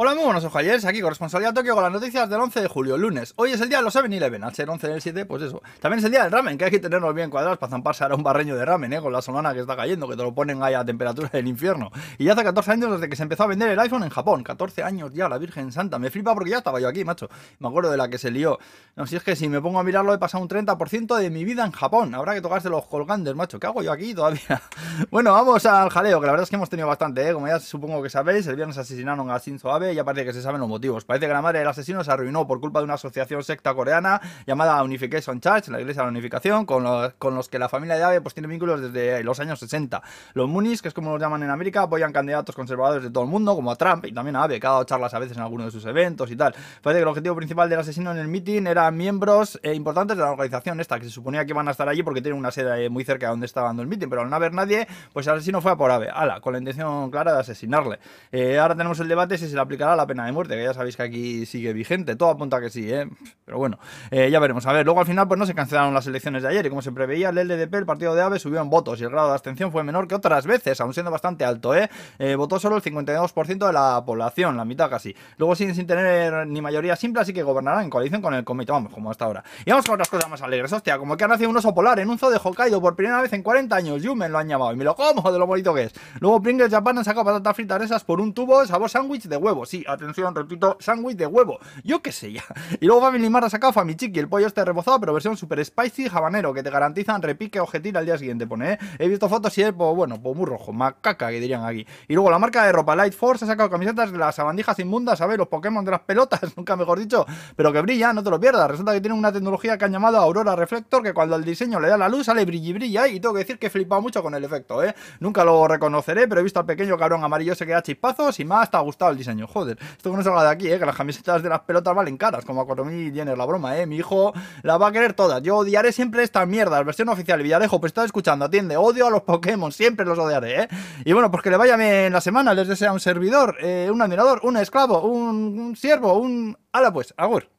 Hola, muy buenos ojayers, aquí corresponsalía Tokio con las noticias del 11 de julio, lunes. Hoy es el día de los 7-Eleven, al ser 11 del 7, pues eso. También es el día del ramen, que hay que tenerlos bien cuadrados para zamparse a un barreño de ramen, ¿eh? Con la solana que está cayendo, que te lo ponen ahí a temperatura del infierno. Y ya hace 14 años desde que se empezó a vender el iPhone en Japón. 14 años ya, la Virgen Santa. Me flipa porque ya estaba yo aquí, macho. Me acuerdo de la que se lió. No, si es que si me pongo a mirarlo he pasado un 30% de mi vida en Japón. Habrá que tocarse los colgantes, macho. ¿Qué hago yo aquí todavía? bueno, vamos al jaleo, que la verdad es que hemos tenido bastante, ¿eh? Como ya supongo que sabéis, el viernes asesinaron a Shinzo Abe y ya parece que se saben motivos. Parece que la madre del asesino se arruinó por culpa de una asociación secta coreana llamada Unification Church, la Iglesia de la Unificación, con los, con los que la familia de Abe pues, tiene vínculos desde los años 60. Los Moonies, que es como los llaman en América, apoyan candidatos conservadores de todo el mundo, como a Trump y también a Abe, que ha dado charlas a veces en algunos de sus eventos y tal. Parece que el objetivo principal del asesino en el meeting era miembros eh, importantes de la organización esta, que se suponía que iban a estar allí porque tienen una sede muy cerca de donde estaba dando el meeting, pero al no haber nadie, pues el asesino fue a por Abe, ala, con la intención clara de asesinarle. Eh, ahora tenemos el debate si se le aplicará la pena de muerte, que ya sabéis que aquí sigue vigente. Todo apunta que sí, ¿eh? Pero bueno, eh, ya veremos. A ver, luego al final pues no se cancelaron las elecciones de ayer y como se preveía, el LDP, el partido de AVE, subió en votos y el grado de abstención fue menor que otras veces, aún siendo bastante alto, ¿eh? eh votó solo el 52% de la población, la mitad casi. Luego siguen sin tener ni mayoría simple, así que gobernarán en coalición con el comité, vamos, como hasta ahora. Y vamos con otras cosas más alegres, hostia, como que ha nacido un oso polar en un zoo de Hokkaido por primera vez en 40 años. Yumen lo han llamado y me lo como de lo bonito que es. Luego Pringles Japan han sacado patatas fritas esas por un tubo sabor sándwich de huevo. Sí, atención, repito, sándwich de huevo. Yo qué sé ya. Y luego Family Mart ha sacado Famichiki, el pollo este rebozado, pero versión super spicy habanero, que te garantizan repique o al día siguiente, pone, ¿eh? He visto fotos y es, pues, bueno, pues muy rojo, macaca, que dirían aquí. Y luego la marca de ropa Light Force ha sacado camisetas de las sabandijas inmundas, ver, los Pokémon de las pelotas, nunca mejor dicho, pero que brilla, no te lo pierdas. Resulta que tienen una tecnología que han llamado Aurora Reflector, que cuando el diseño le da la luz sale brilli brilla, y tengo que decir que he flipado mucho con el efecto, ¿eh? Nunca lo reconoceré, pero he visto al pequeño cabrón amarillo se queda chispazos y más te ha gustado el diseño. Joder, esto que no salga de aquí, ¿eh? Que las camisetas de las pelotas valen caras, como a 4.000 yenes la broma, ¿eh? Mi hijo la va a querer todas. Yo odiaré siempre estas mierdas, versión oficial. Villarejo, pues estás escuchando, atiende. Odio a los Pokémon, siempre los odiaré, ¿eh? Y bueno, pues que le vaya bien en la semana. Les desea un servidor, eh, un admirador, un esclavo, un, siervo, un... ¡Hala pues! ¡Agur!